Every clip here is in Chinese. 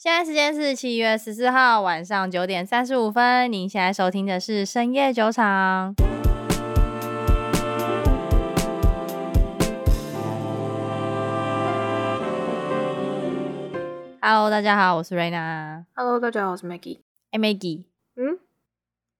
现在时间是七月十四号晚上九点三十五分。您现在收听的是深夜酒场。Hello，大家好，我是 Raina。Hello，大家好，我是 Maggie。哎，Maggie，嗯，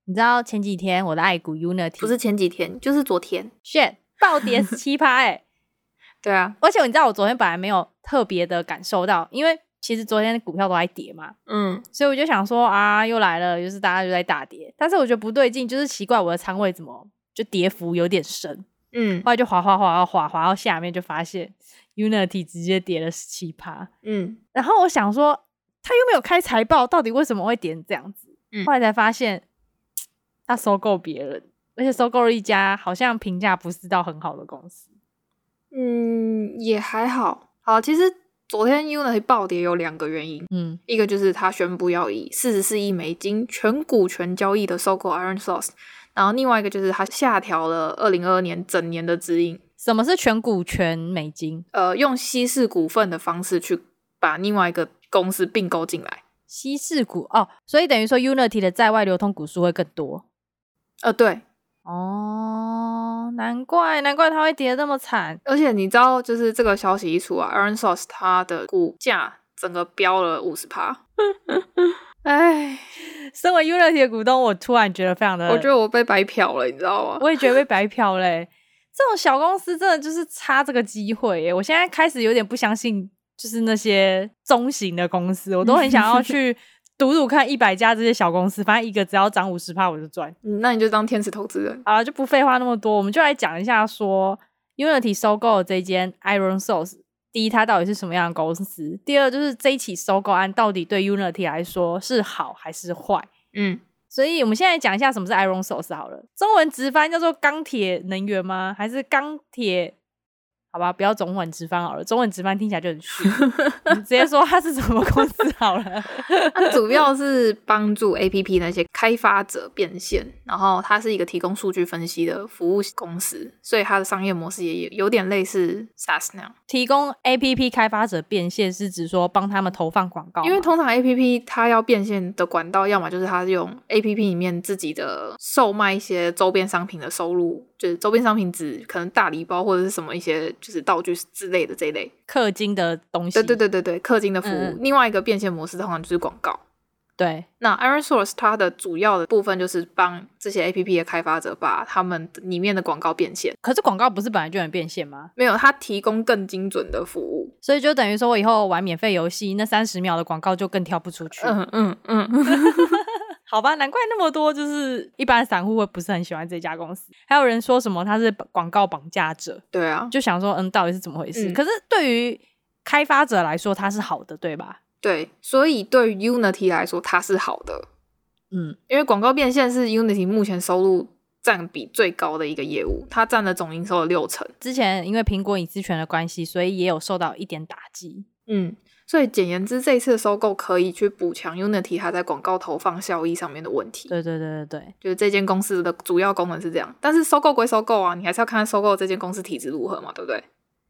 你知道前几天我的爱股 Unity 不是前几天，就是昨天，shit，暴跌十七趴，哎，对啊，而且你知道我昨天本来没有特别的感受到，因为。其实昨天的股票都在跌嘛，嗯，所以我就想说啊，又来了，就是大家就在大跌，但是我觉得不对劲，就是奇怪我的仓位怎么就跌幅有点深，嗯，后来就滑滑滑滑滑到下面，就发现 Unity 直接跌了十七趴，嗯，然后我想说，他又没有开财报，到底为什么会跌这样子？嗯，后来才发现他收购别人，而且收购了一家好像评价不是到很好的公司，嗯，也还好，好，其实。昨天 Unity 暴跌有两个原因，嗯，一个就是他宣布要以四十四亿美金全股权交易的收购 ironSource，然后另外一个就是他下调了二零二二年整年的指引。什么是全股权美金？呃，用稀释股份的方式去把另外一个公司并购进来。稀释股哦，所以等于说 Unity 的在外流通股数会更多。呃，对。哦，难怪难怪它会跌得那么惨，而且你知道，就是这个消息一出啊，ironSource 它的股价整个飙了五十趴。哎，身为 Unity 的股东，我突然觉得非常的，我觉得我被白嫖了，你知道吗？我也觉得被白嫖嘞。这种小公司真的就是差这个机会耶。我现在开始有点不相信，就是那些中型的公司，我都很想要去。赌赌看一百家这些小公司，反正一个只要涨五十趴我就赚。嗯，那你就当天使投资人啊，就不废话那么多，我们就来讲一下说 Unity 收购的这间 ironSource，第一它到底是什么样的公司？第二就是这一起收购案到底对 Unity 来说是好还是坏？嗯，所以我们现在讲一下什么是 ironSource 好了，中文直翻叫做钢铁能源吗？还是钢铁？好吧，不要中文直翻好了，中文直翻听起来就很虚。你直接说它是什么公司好了。它主要是帮助 APP 那些开发者变现，然后它是一个提供数据分析的服务公司，所以它的商业模式也有有点类似 SaaS 那样。提供 APP 开发者变现是指说帮他们投放广告，因为通常 APP 它要变现的管道，要么就是它用 APP 里面自己的售卖一些周边商品的收入，就是周边商品指可能大礼包或者是什么一些。就是道具之类的这一类氪金的东西，对对对对对，氪金的服务。嗯、另外一个变现模式通常就是广告。对，那 ironSource 它的主要的部分就是帮这些 APP 的开发者把他们里面的广告变现。可是广告不是本来就能变现吗？没有，它提供更精准的服务，所以就等于说我以后玩免费游戏，那三十秒的广告就更跳不出去。嗯嗯嗯。嗯 好吧，难怪那么多，就是一般散户会不是很喜欢这家公司。还有人说什么他是广告绑架者，对啊，就想说，嗯，到底是怎么回事？嗯、可是对于开发者来说，它是好的，对吧？对，所以对于 Unity 来说，它是好的。嗯，因为广告变现是 Unity 目前收入占比最高的一个业务，它占了总营收的六成。之前因为苹果隐私权的关系，所以也有受到一点打击。嗯。所以简言之，这一次收购可以去补强 Unity 它在广告投放效益上面的问题。对对对对对，就是这间公司的主要功能是这样。但是收购归收购啊，你还是要看收购这间公司体质如何嘛，对不对？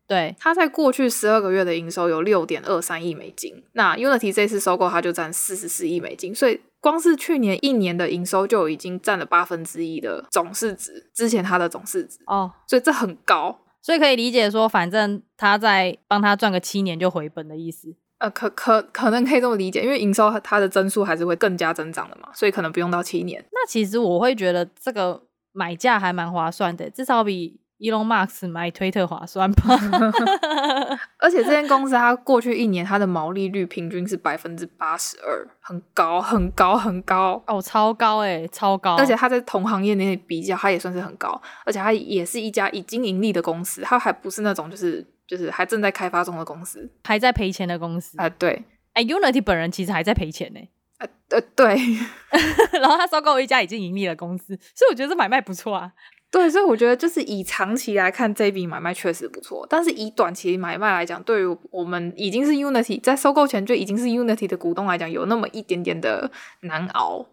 对，它在过去十二个月的营收有六点二三亿美金。那 Unity 这次收购它就占四十四亿美金，所以光是去年一年的营收就已经占了八分之一的总市值，之前它的总市值哦，所以这很高。所以可以理解说，反正他在帮他赚个七年就回本的意思。呃，可可可能可以这么理解，因为营收它的增速还是会更加增长的嘛，所以可能不用到七年。那其实我会觉得这个买价还蛮划算的，至少比 Elon Musk 买推特划算吧。而且这间公司它过去一年它的毛利率平均是百分之八十二，很高很高很高哦，超高哎，超高！而且它在同行业内比较，它也算是很高，而且它也是一家已经盈利的公司，它还不是那种就是。就是还正在开发中的公司，还在赔钱的公司。啊、呃，对，哎、欸、，Unity 本人其实还在赔钱呢，呃呃，对，然后他收购一家已经盈利的公司，所以我觉得这买卖不错啊，对，所以我觉得就是以长期来看，这笔买卖确实不错，但是以短期买卖来讲，对于我们已经是 Unity 在收购前就已经是 Unity 的股东来讲，有那么一点点的难熬，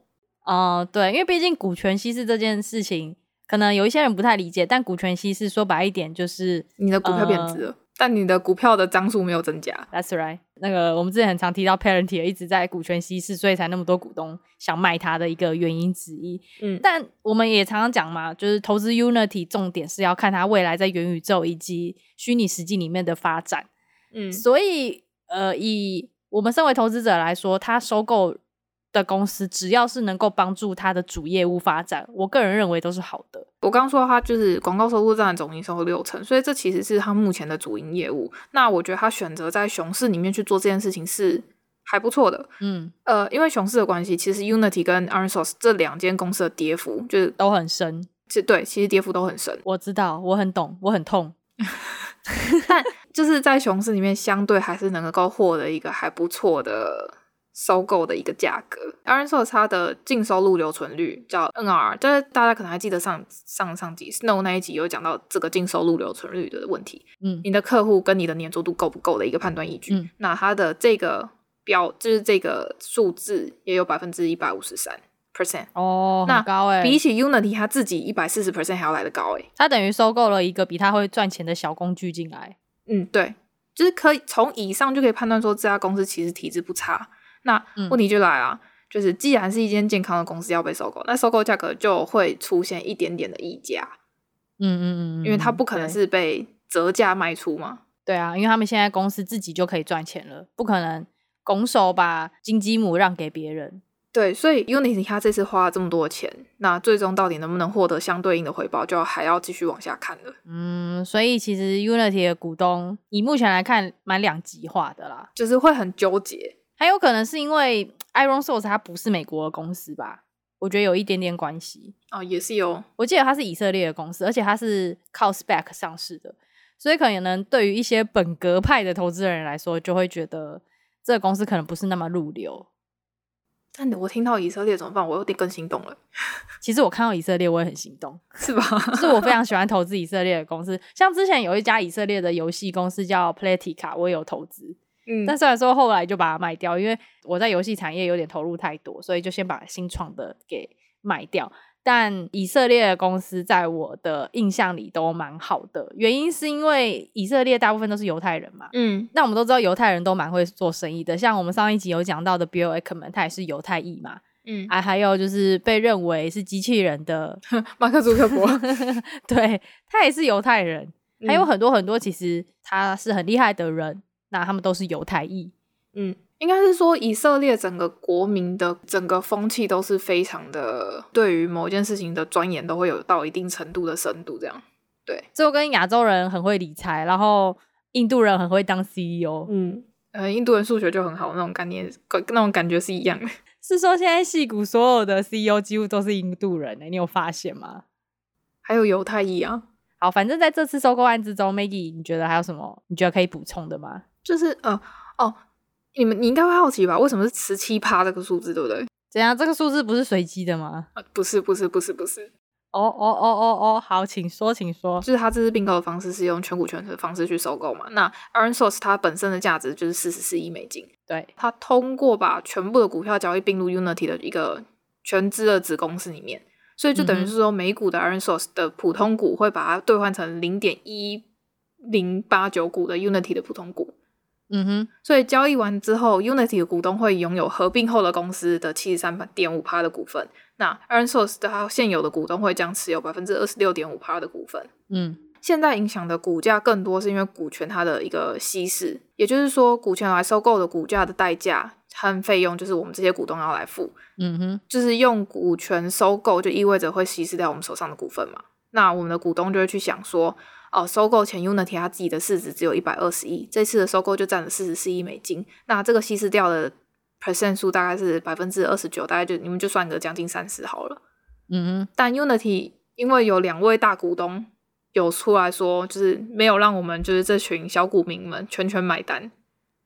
哦、呃，对，因为毕竟股权稀释这件事情，可能有一些人不太理解，但股权稀释说白一点就是你的股票贬值了。呃但你的股票的张数没有增加。That's right。那个我们之前很常提到 Parenti 一直在股权稀释，所以才那么多股东想卖它的一个原因之一。嗯，但我们也常常讲嘛，就是投资 Unity 重点是要看它未来在元宇宙以及虚拟实际里面的发展。嗯，所以呃，以我们身为投资者来说，它收购。的公司只要是能够帮助他的主业务发展，我个人认为都是好的。我刚刚说他就是广告收入占总营收六成，所以这其实是他目前的主营业务。那我觉得他选择在熊市里面去做这件事情是还不错的。嗯，呃，因为熊市的关系，其实 Unity 跟 ironSource 这两间公司的跌幅就是都很深。其实对，其实跌幅都很深。我知道，我很懂，我很痛。但就是在熊市里面，相对还是能够获得一个还不错的。收购的一个价格，ironSource 它的净收入留存率叫 NRR，但是大家可能还记得上上上集 Snow 那一集有讲到这个净收入留存率的问题。嗯，你的客户跟你的粘着度够不够的一个判断依据。嗯，那它的这个标就是这个数字也有百分之一百五十三 percent 哦，那高哎，比起 Unity 它自己一百四十 percent 还要来的高哎，它等于收购了一个比它会赚钱的小工具进来。嗯，对，就是可以从以上就可以判断说这家公司其实体质不差。那问题就来了，嗯、就是既然是一间健康的公司要被收购，那收购价格就会出现一点点的溢价。嗯嗯嗯，因为它不可能是被折价卖出嘛。对啊，因为他们现在公司自己就可以赚钱了，不可能拱手把金鸡母让给别人。对，所以 Unity 它这次花了这么多钱，那最终到底能不能获得相对应的回报，就还要继续往下看了。嗯，所以其实 Unity 的股东以目前来看蛮两极化的啦，就是会很纠结。还有可能是因为 ironSource 它不是美国的公司吧？我觉得有一点点关系哦，也是有。我记得它是以色列的公司，而且它是靠 SPAC 上市的，所以可能对于一些本格派的投资人来说，就会觉得这个公司可能不是那么入流。但我听到以色列怎么办？我有点更心动了。其实我看到以色列，我也很心动，是吧？就是我非常喜欢投资以色列的公司，像之前有一家以色列的游戏公司叫 Playtika，我也有投资。嗯，但虽然说后来就把它卖掉，因为我在游戏产业有点投入太多，所以就先把新创的给卖掉。但以色列的公司在我的印象里都蛮好的，原因是因为以色列大部分都是犹太人嘛。嗯，那我们都知道犹太人都蛮会做生意的，像我们上一集有讲到的 Bill Ackman，他也是犹太裔嘛。嗯，啊，还有就是被认为是机器人的 马克·祖克伯，对，他也是犹太人。还有很多很多，其实他是很厉害的人。那他们都是犹太裔，嗯，应该是说以色列整个国民的整个风气都是非常的，对于某一件事情的钻研都会有到一定程度的深度，这样，对，就跟亚洲人很会理财，然后印度人很会当 CEO，嗯，呃，印度人数学就很好，那种概念，那种感觉是一样的。是说现在戏骨所有的 CEO 几乎都是印度人呢？你有发现吗？还有犹太裔啊。好，反正在这次收购案之中，Maggie，你觉得还有什么？你觉得可以补充的吗？就是呃哦，你们你应该会好奇吧？为什么是十七趴这个数字，对不对？怎样？这个数字不是随机的吗？呃，不是，不是，不是，不是。哦哦哦哦哦，好，请说，请说。就是他这次并购的方式是用全股权的方式去收购嘛？那 ironSource 它本身的价值就是四十四亿美金。对，它通过把全部的股票交易并入 Unity 的一个全资的子公司里面，所以就等于是说，每股的 ironSource 的普通股会把它兑换成零点一零八九股的 Unity 的普通股。嗯哼，所以交易完之后，Unity 的股东会拥有合并后的公司的七十三点五趴的股份。那 ironSource 的它现有的股东会将持有百分之二十六点五趴的股份。嗯，现在影响的股价更多是因为股权它的一个稀释，也就是说，股权来收购的股价的代价和费用，就是我们这些股东要来付。嗯哼，就是用股权收购，就意味着会稀释掉我们手上的股份嘛。那我们的股东就会去想说。哦，收购前 Unity 它自己的市值只有一百二十亿，这次的收购就占了四十四亿美金。那这个稀释掉的 percent 数大概是百分之二十九，大概就你们就算个将近三十好了。嗯嗯。但 Unity 因为有两位大股东有出来说，就是没有让我们就是这群小股民们全权买单。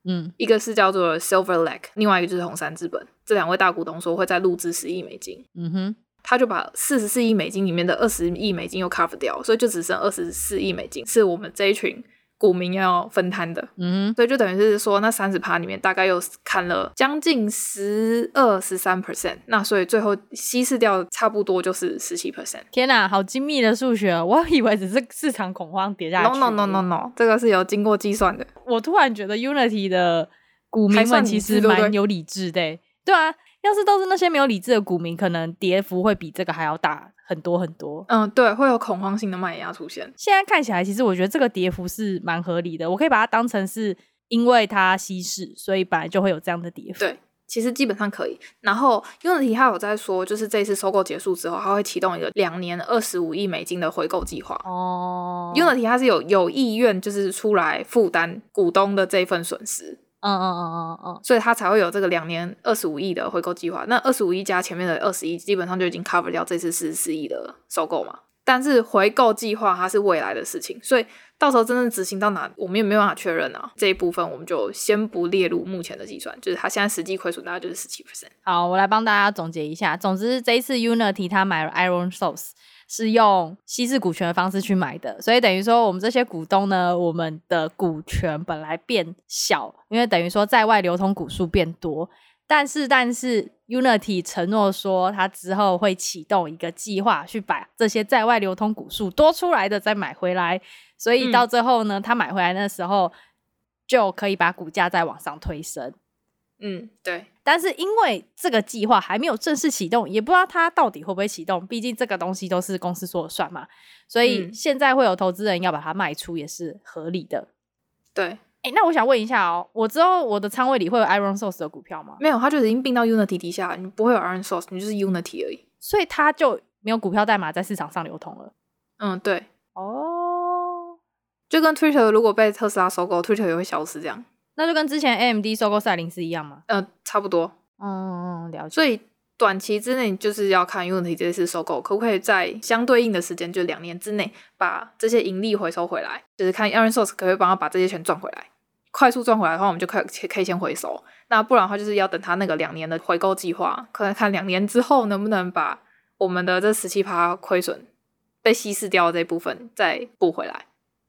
嗯，一个是叫做 Silver Lake，另外一个就是红杉资本。这两位大股东说会再入资十亿美金。嗯哼。他就把四十四亿美金里面的二十亿美金又 cover 掉，所以就只剩二十四亿美金是我们这一群股民要分摊的。嗯，所以就等于是说，那三十趴里面大概又砍了将近十二十三 percent，那所以最后稀释掉差不多就是十七 percent。天哪，好精密的数学！我以为只是市场恐慌跌下去。No no no no no，这个是有经过计算的。我突然觉得 Unity 的股民们其实蛮有理智的。对，对啊，要是都是那些没有理智的股民，可能跌幅会比这个还要大很多很多。嗯，对，会有恐慌性的卖压出现。现在看起来，其实我觉得这个跌幅是蛮合理的。我可以把它当成是因为它稀释，所以本来就会有这样的跌幅。对。其实基本上可以，然后 Unity 他有在说，就是这次收购结束之后，他会启动一个两年二十五亿美金的回购计划。哦，Unity 他是有有意愿，就是出来负担股东的这份损失。嗯嗯嗯嗯嗯，所以他才会有这个两年二十五亿的回购计划。那二十五亿加前面的二十亿，基本上就已经 cover 掉这次四十四亿的收购嘛。但是回购计划它是未来的事情，所以到时候真正执行到哪，我们也没有办法确认啊。这一部分我们就先不列入目前的计算，就是它现在实际亏损大概就是十七 percent。好，我来帮大家总结一下。总之，这一次 Unity 他买了 ironSource 是用稀释股权的方式去买的，所以等于说我们这些股东呢，我们的股权本来变小，因为等于说在外流通股数变多。但是，但是，Unity 承诺说，他之后会启动一个计划，去把这些在外流通股数多出来的再买回来。所以到最后呢，嗯、他买回来那时候，就可以把股价再往上推升。嗯，对。但是因为这个计划还没有正式启动，也不知道它到底会不会启动。毕竟这个东西都是公司说了算嘛。所以现在会有投资人要把它卖出，也是合理的。对。哎、欸，那我想问一下哦，我知道我的仓位里会有 ironSource 的股票吗？没有，它就已经并到 Unity 底下，你不会有 ironSource，你就是 Unity 而已。所以它就没有股票代码在市场上流通了。嗯，对。哦，就跟 Twitter 如果被特斯拉收购，Twitter 也会消失这样。那就跟之前 AMD 收购赛灵思一样吗？嗯、呃，差不多。嗯嗯，了解。所以短期之内就是要看 Unity 这次收购可不可以在相对应的时间，就两年之内把这些盈利回收回来，就是看 ironSource 可不可以帮他把这些钱赚回来。快速赚回来的话，我们就可以可以先回收。那不然的话，就是要等他那个两年的回购计划，可能看两年之后能不能把我们的这十七趴亏损被稀释掉的这部分再补回来。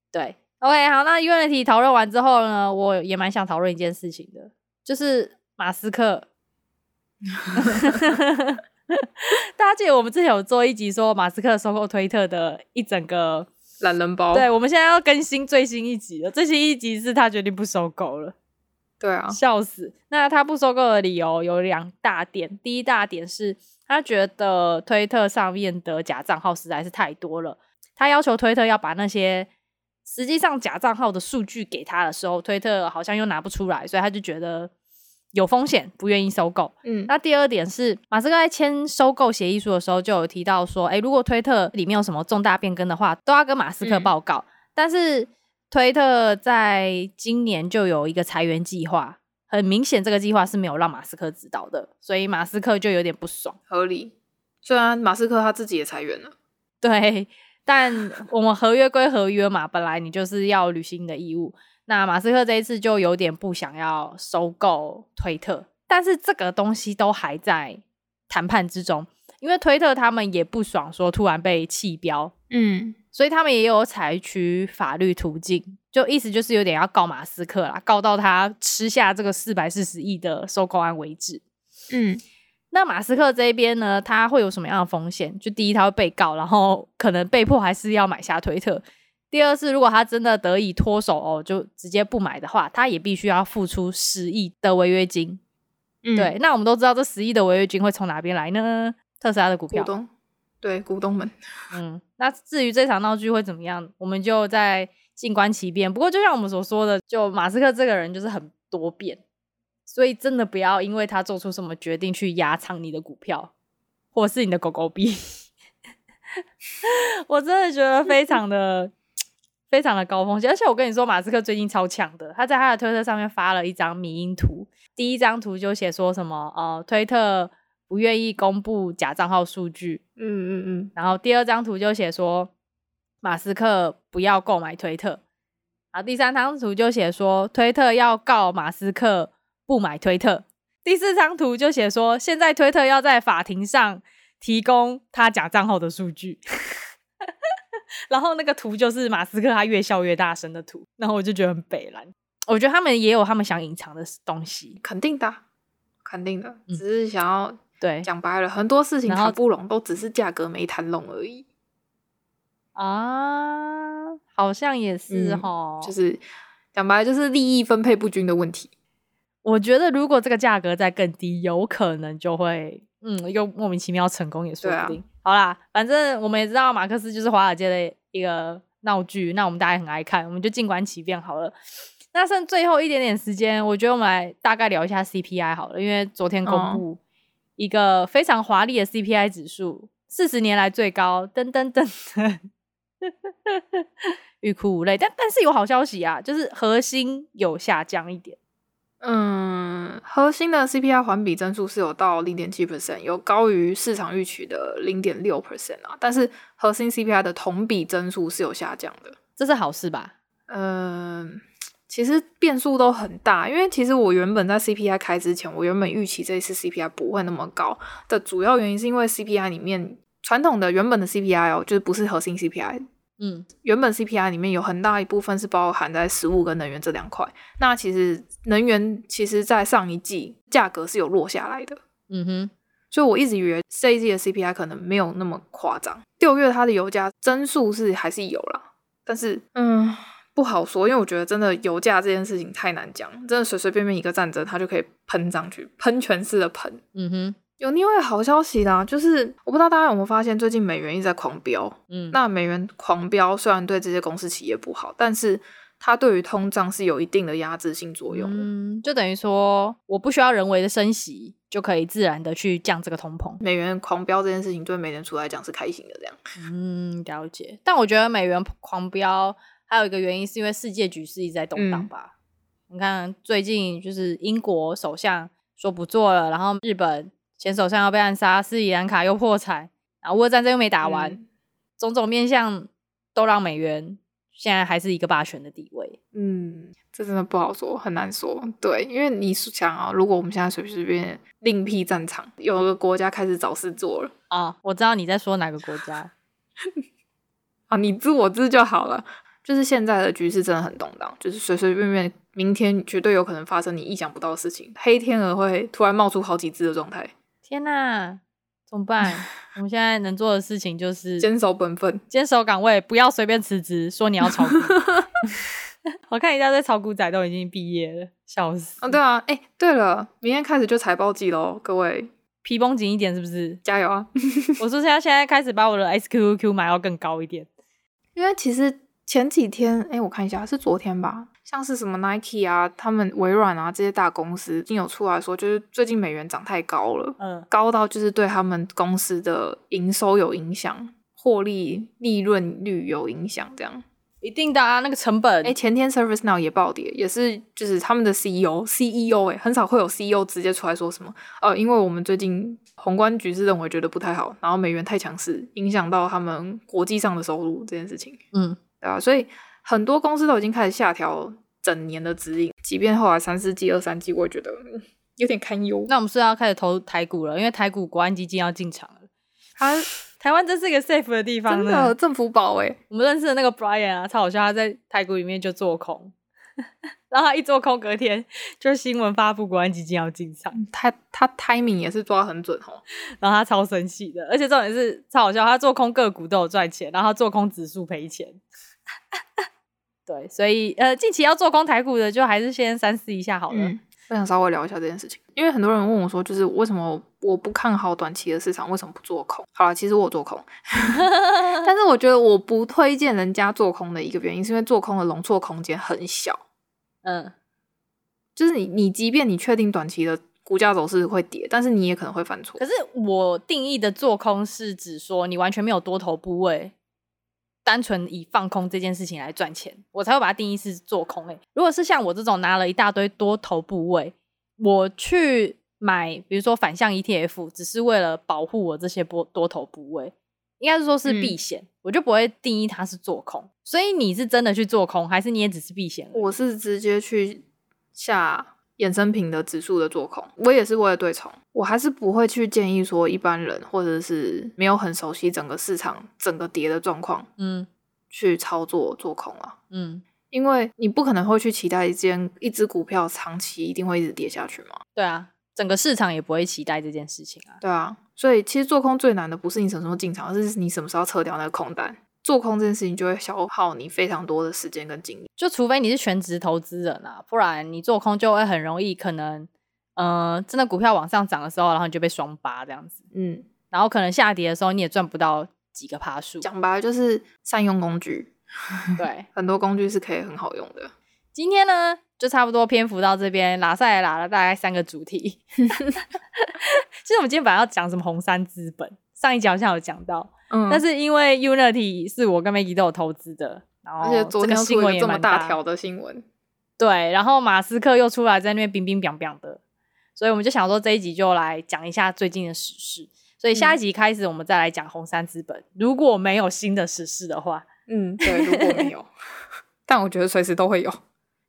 对，OK，好，那 Unity 讨论完之后呢，我也蛮想讨论一件事情的，就是马斯克。大家记得我们之前有做一集说马斯克收购推特的一整个。懒人包，对，我们现在要更新最新一集了。最新一集是他决定不收购了。对啊，笑死。那他不收购的理由有两大点。第一大点是他觉得推特上面的假账号实在是太多了，他要求推特要把那些实际上假账号的数据给他的时候，推特好像又拿不出来，所以他就觉得。有风险，不愿意收购。嗯，那第二点是，马斯克在签收购协议书的时候就有提到说，诶、欸，如果推特里面有什么重大变更的话，都要跟马斯克报告。嗯、但是推特在今年就有一个裁员计划，很明显这个计划是没有让马斯克知道的，所以马斯克就有点不爽。合理，虽然马斯克他自己也裁员了，对，但我们合约归合约嘛，本来你就是要履行你的义务。那马斯克这一次就有点不想要收购推特，但是这个东西都还在谈判之中，因为推特他们也不爽说突然被弃标，嗯，所以他们也有采取法律途径，就意思就是有点要告马斯克啦，告到他吃下这个四百四十亿的收购案为止。嗯，那马斯克这边呢，他会有什么样的风险？就第一，他会被告，然后可能被迫还是要买下推特。第二是，如果他真的得以脱手哦，就直接不买的话，他也必须要付出十亿的违约金。嗯，对。那我们都知道，这十亿的违约金会从哪边来呢？特斯拉的股票。股东。对，股东们。嗯，那至于这场闹剧会怎么样，我们就再静观其变。不过，就像我们所说的，就马斯克这个人就是很多变，所以真的不要因为他做出什么决定去压仓你的股票，或是你的狗狗币。我真的觉得非常的。非常的高风险，而且我跟你说，马斯克最近超强的，他在他的推特上面发了一张迷因图，第一张图就写说什么呃，推特不愿意公布假账号数据，嗯嗯嗯，然后第二张图就写说马斯克不要购买推特，然后第三张图就写说推特要告马斯克不买推特，第四张图就写说现在推特要在法庭上提供他假账号的数据。然后那个图就是马斯克他越笑越大声的图，然后我就觉得很北蓝。我觉得他们也有他们想隐藏的东西，肯定的，肯定的，只是想要、嗯、对讲白了，很多事情谈不拢，都只是价格没谈拢而已啊，好像也是哈、嗯，就是讲白了就是利益分配不均的问题。我觉得如果这个价格再更低，有可能就会嗯又莫名其妙成功也说不定。啊、好啦，反正我们也知道马克思就是华尔街的一个闹剧，那我们大家也很爱看，我们就静观其变好了。那剩最后一点点时间，我觉得我们来大概聊一下 CPI 好了，因为昨天公布一个非常华丽的 CPI 指数，四十年来最高，噔噔噔噔，欲哭无泪。但但是有好消息啊，就是核心有下降一点。嗯，核心的 CPI 环比增速是有到零点七 percent，有高于市场预期的零点六 percent 啊。但是核心 CPI 的同比增速是有下降的，这是好事吧？嗯。其实变数都很大，因为其实我原本在 CPI 开之前，我原本预期这一次 CPI 不会那么高的主要原因是因为 CPI 里面传统的原本的 CPI 哦，就是不是核心 CPI，嗯，原本 CPI 里面有很大一部分是包含在食物跟能源这两块。那其实能源其实在上一季价格是有落下来的，嗯哼，所以我一直以为这一季的 CPI 可能没有那么夸张。六月它的油价增速是还是有啦，但是嗯。不好说，因为我觉得真的油价这件事情太难讲，真的随随便便一个战争，它就可以喷上去，喷泉式的喷。嗯哼，有另外好消息啦，就是我不知道大家有没有发现，最近美元一直在狂飙。嗯，那美元狂飙虽然对这些公司企业不好，但是它对于通胀是有一定的压制性作用。嗯，就等于说我不需要人为的升息，就可以自然的去降这个通膨。美元狂飙这件事情对美联储来讲是开心的，这样。嗯，了解。但我觉得美元狂飙。还有一个原因是因为世界局势一直在动荡吧？嗯、你看最近就是英国首相说不做了，然后日本前首相要被暗杀，斯里兰卡又破产，然后乌俄战争又没打完，嗯、种种面向都让美元现在还是一个霸权的地位。嗯，这真的不好说，很难说。对，因为你想啊，如果我们现在随随便便另辟战场，有个国家开始找事做了啊，我知道你在说哪个国家 啊，你知我知就好了。就是现在的局势真的很动荡，就是随随便便，明天绝对有可能发生你意想不到的事情，黑天鹅会突然冒出好几只的状态。天哪，怎么办？我们现在能做的事情就是坚守本分，坚守岗位，不要随便辞职，说你要炒股。我看一大堆炒股仔都已经毕业了，笑死。啊，对啊，哎、欸，对了，明天开始就财报季喽，各位皮绷紧一点，是不是？加油啊！我说现在现在开始把我的 SQQQ 买到更高一点，因为其实。前几天，哎，我看一下，是昨天吧？像是什么 Nike 啊，他们微软啊这些大公司，已经有出来说，就是最近美元涨太高了，嗯，高到就是对他们公司的营收有影响，获利利润率有影响，这样一定的啊，那个成本。哎，前天 ServiceNow 也暴跌，也是就是他们的 CEO CEO 哎，很少会有 CEO 直接出来说什么，呃，因为我们最近宏观局势认为觉得不太好，然后美元太强势，影响到他们国际上的收入这件事情，嗯。对啊，所以很多公司都已经开始下调整年的指引，即便后来三四季、二三季，我也觉得有点堪忧。那我们是要开始投台股了，因为台股国安基金要进场了。他 台湾真是一个 safe 的地方，真的政府宝诶。我们认识的那个 Brian 啊，超好笑，他在台股里面就做空，然后他一做空，隔天就新闻发布国安基金要进场，他他 timing 也是抓很准哦，然后他超生气的，而且重点是超好笑，他做空个股都有赚钱，然后他做空指数赔钱。对，所以呃，近期要做空台股的，就还是先三思一下好了。嗯，我想稍微聊一下这件事情，因为很多人问我说，就是为什么我不看好短期的市场，为什么不做空？好了，其实我做空，但是我觉得我不推荐人家做空的一个原因，是因为做空的容错空间很小。嗯，就是你，你即便你确定短期的股价走势会跌，但是你也可能会犯错。可是我定义的做空是指说，你完全没有多头部位。单纯以放空这件事情来赚钱，我才会把它定义是做空。诶，如果是像我这种拿了一大堆多头部位，我去买，比如说反向 ETF，只是为了保护我这些多多头部位，应该是说是避险，嗯，我就不会定义它是做空。所以你是真的去做空，还是你也只是避险？我是直接去下。衍生品的指数的做空，我也是为了对冲，我还是不会去建议说一般人或者是没有很熟悉整个市场整个跌的状况，嗯，去操作做空啊。嗯，因为你不可能会去期待一间一只股票长期一定会一直跌下去嘛。对啊，整个市场也不会期待这件事情啊。对啊，所以其实做空最难的不是你什么时候进场，而是你什么时候撤掉那个空单。做空这件事情就会消耗你非常多的时间跟精力。就除非你是全职投资人啊，不然你做空就会很容易可能，呃，真的股票往上涨的时候，然后你就被双八这样子。嗯，然后可能下跌的时候你也赚不到几个趴数。讲白了就是善用工具。对，很多工具是可以很好用的。今天呢，就差不多篇幅到这边，拉赛也拉了大概三个主题。其实我们今天本来要讲什么红杉资本，上一集好像有讲到，嗯，但是因为 Unity 是我跟 Maggie 都有投资的，然后而且昨天新闻这么大条的新闻，对，然后马斯克又出来在那边冰冰凉凉的，所以我们就想说这一集就来讲一下最近的时事。所以下一集开始我们再来讲红杉资本，如果没有新的时事的话。嗯，对，如果没有，但我觉得随时都会有。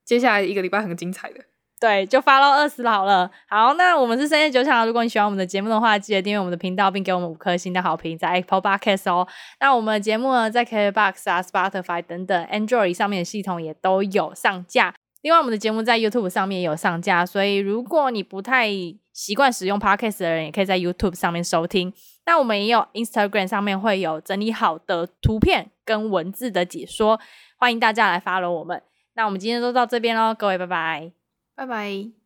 接下来一个礼拜很精彩的，对，就发到二十好了。好，那我们是深夜酒场。如果你喜欢我们的节目的话，记得订阅我们的频道，并给我们五颗星的好评，在 Apple Podcast 哦。那我们的节目呢，在 KKBOX 啊、Spotify 等等 Android 上面的系统也都有上架。另外，我们的节目在 YouTube 上面也有上架，所以如果你不太习惯使用 Podcast 的人，也可以在 YouTube 上面收听。那我们也有 Instagram 上面会有整理好的图片跟文字的解说，欢迎大家来 follow 我们。那我们今天就到这边喽，各位拜拜，拜拜。